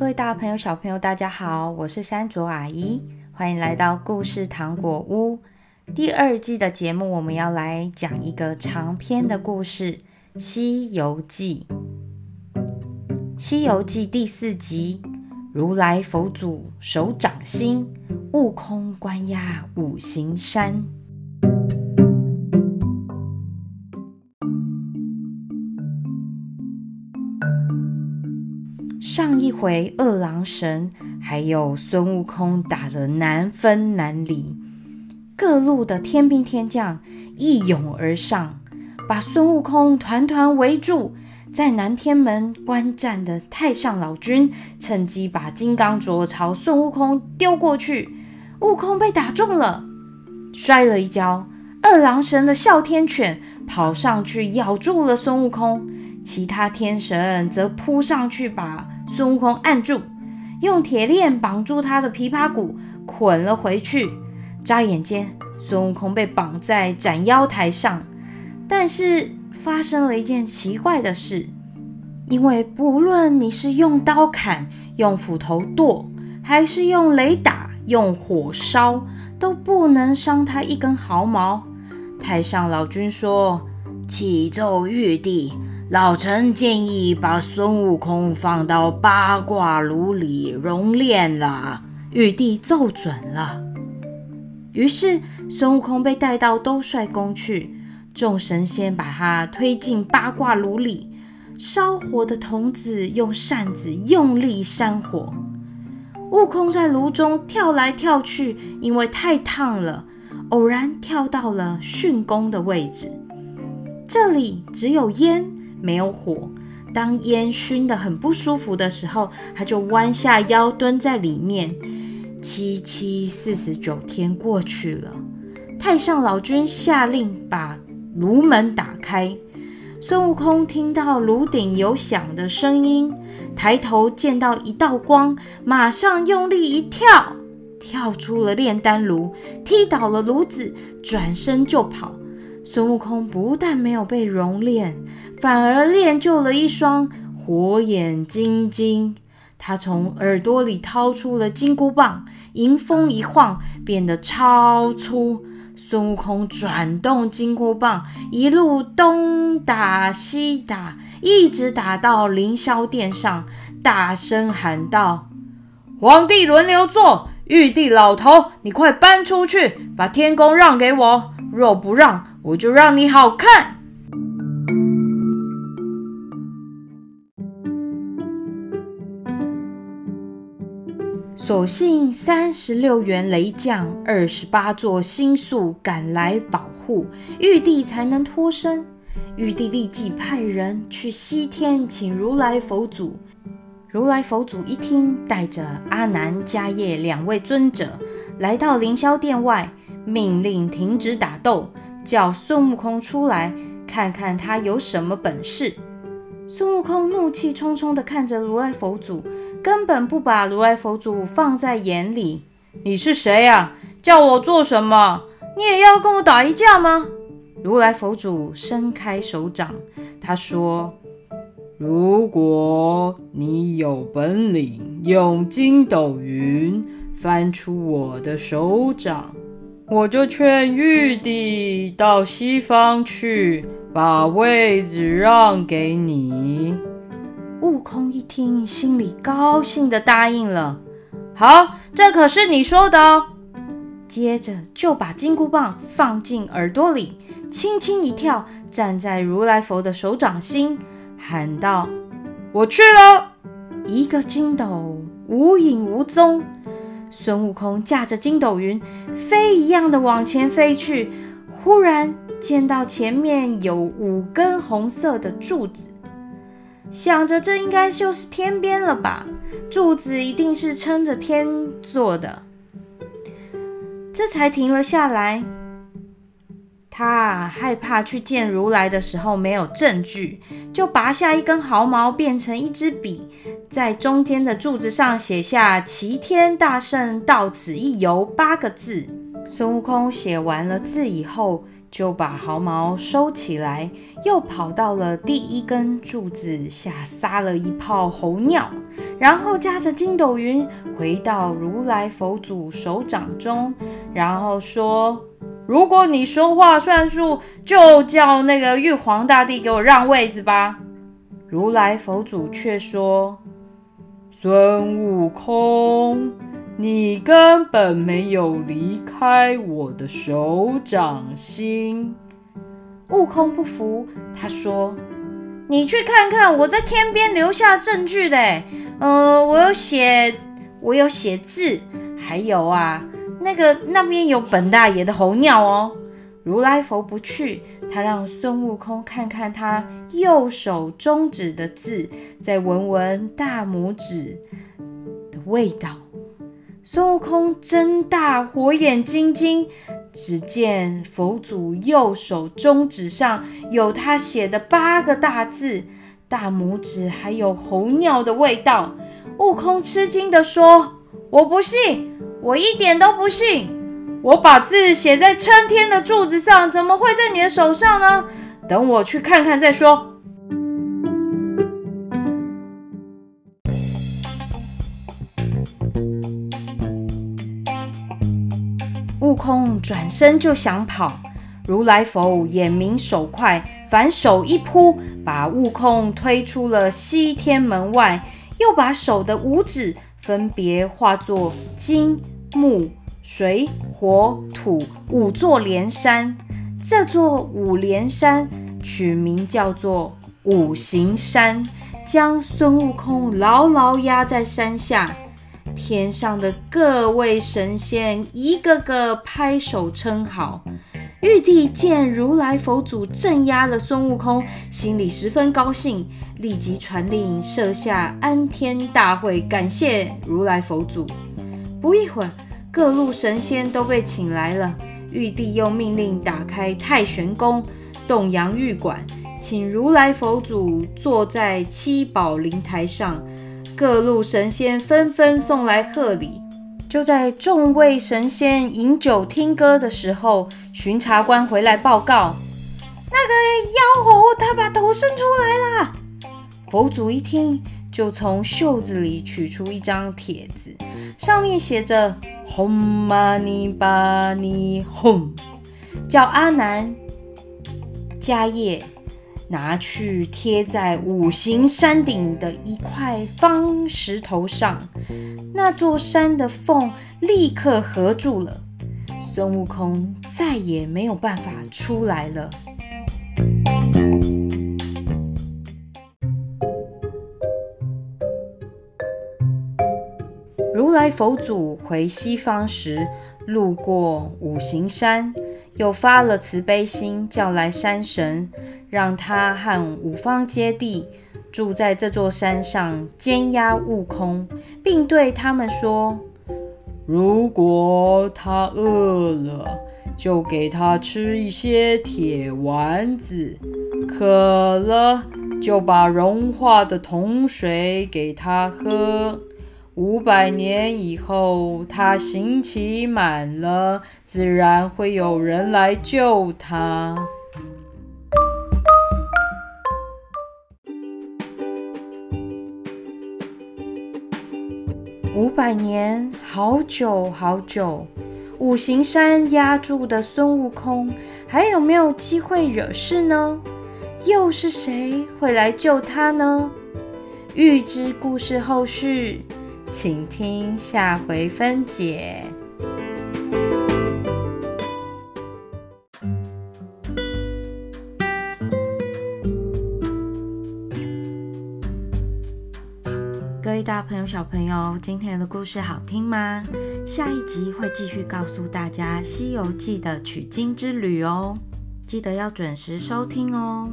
各位大朋友、小朋友，大家好，我是山卓阿姨，欢迎来到故事糖果屋。第二季的节目，我们要来讲一个长篇的故事《西游记》。《西游记》第四集：如来佛祖手掌心，悟空关押五行山。上一回，二郎神还有孙悟空打得难分难离，各路的天兵天将一拥而上，把孙悟空团团围住。在南天门观战的太上老君趁机把金刚镯朝孙悟空丢过去，悟空被打中了，摔了一跤。二郎神的哮天犬跑上去咬住了孙悟空，其他天神则扑上去把孙悟空按住，用铁链绑住他的琵琶骨，捆了回去。眨眼间，孙悟空被绑在斩妖台上。但是发生了一件奇怪的事，因为不论你是用刀砍、用斧头剁，还是用雷打、用火烧，都不能伤他一根毫毛。太上老君说：“启奏玉帝。”老臣建议把孙悟空放到八卦炉里熔炼了。玉帝奏准了。于是孙悟空被带到兜率宫去，众神仙把他推进八卦炉里，烧火的童子用扇子用力扇火。悟空在炉中跳来跳去，因为太烫了，偶然跳到了巽宫的位置，这里只有烟。没有火，当烟熏得很不舒服的时候，他就弯下腰蹲在里面。七七四十九天过去了，太上老君下令把炉门打开。孙悟空听到炉顶有响的声音，抬头见到一道光，马上用力一跳，跳出了炼丹炉，踢倒了炉子，转身就跑。孙悟空不但没有被熔炼，反而练就了一双火眼金睛。他从耳朵里掏出了金箍棒，迎风一晃，变得超粗。孙悟空转动金箍棒，一路东打西打，一直打到凌霄殿上，大声喊道：“皇帝轮流坐，玉帝老头，你快搬出去，把天宫让给我。若不让，”我就让你好看。所幸三十六员雷将、二十八座星宿赶来保护，玉帝才能脱身。玉帝立即派人去西天请如来佛祖。如来佛祖一听，带着阿难、迦叶两位尊者来到凌霄殿外，命令停止打斗。叫孙悟空出来看看他有什么本事。孙悟空怒气冲冲地看着如来佛祖，根本不把如来佛祖放在眼里。你是谁呀？叫我做什么？你也要跟我打一架吗？如来佛祖伸开手掌，他说：“如果你有本领，用筋斗云翻出我的手掌。”我就劝玉帝到西方去，把位子让给你。悟空一听，心里高兴的答应了。好，这可是你说的哦。接着就把金箍棒放进耳朵里，轻轻一跳，站在如来佛的手掌心，喊道：“我去了。”一个筋斗无影无踪。孙悟空驾着筋斗云，飞一样的往前飞去。忽然见到前面有五根红色的柱子，想着这应该就是天边了吧？柱子一定是撑着天做的，这才停了下来。他害怕去见如来的时候没有证据，就拔下一根毫毛变成一支笔，在中间的柱子上写下“齐天大圣到此一游”八个字。孙悟空写完了字以后，就把毫毛收起来，又跑到了第一根柱子下撒了一泡猴尿，然后驾着筋斗云回到如来佛祖手掌中，然后说：“如果你说话算数，就叫那个玉皇大帝给我让位子吧。”如来佛祖却说：“孙悟空。”你根本没有离开我的手掌心。悟空不服，他说：“你去看看，我在天边留下证据的。呃，我有写，我有写字，还有啊，那个那边有本大爷的猴尿哦。”如来佛不去，他让孙悟空看看他右手中指的字，再闻闻大拇指的味道。孙悟空睁大火眼金睛，只见佛祖右手中指上有他写的八个大字，大拇指还有猴尿的味道。悟空吃惊地说：“我不信，我一点都不信！我把字写在撑天的柱子上，怎么会在你的手上呢？等我去看看再说。”悟空转身就想跑，如来佛眼明手快，反手一扑，把悟空推出了西天门外，又把手的五指分别化作金、木、水、火、土五座连山。这座五连山取名叫做五行山，将孙悟空牢牢压在山下。天上的各位神仙一个个拍手称好。玉帝见如来佛祖镇压了孙悟空，心里十分高兴，立即传令设下安天大会，感谢如来佛祖。不一会儿，各路神仙都被请来了。玉帝又命令打开太玄宫，洞阳玉馆，请如来佛祖坐在七宝灵台上。各路神仙纷纷送来贺礼。就在众位神仙饮酒听歌的时候，巡查官回来报告：“那个妖猴他把头伸出来了。”佛祖一听，就从袖子里取出一张帖子，上面写着“吽嘛呢叭呢吽”，叫阿南、迦叶。拿去贴在五行山顶的一块方石头上，那座山的缝立刻合住了，孙悟空再也没有办法出来了。如来佛祖回西方时，路过五行山，又发了慈悲心，叫来山神。让他和五方揭谛住在这座山上，监押悟空，并对他们说：“如果他饿了，就给他吃一些铁丸子；渴了，就把融化的铜水给他喝。五百年以后，他刑期满了，自然会有人来救他。”百年，好久好久。五行山压住的孙悟空，还有没有机会惹事呢？又是谁会来救他呢？预知故事后续，请听下回分解。各位大朋友、小朋友，今天的故事好听吗？下一集会继续告诉大家《西游记》的取经之旅哦，记得要准时收听哦。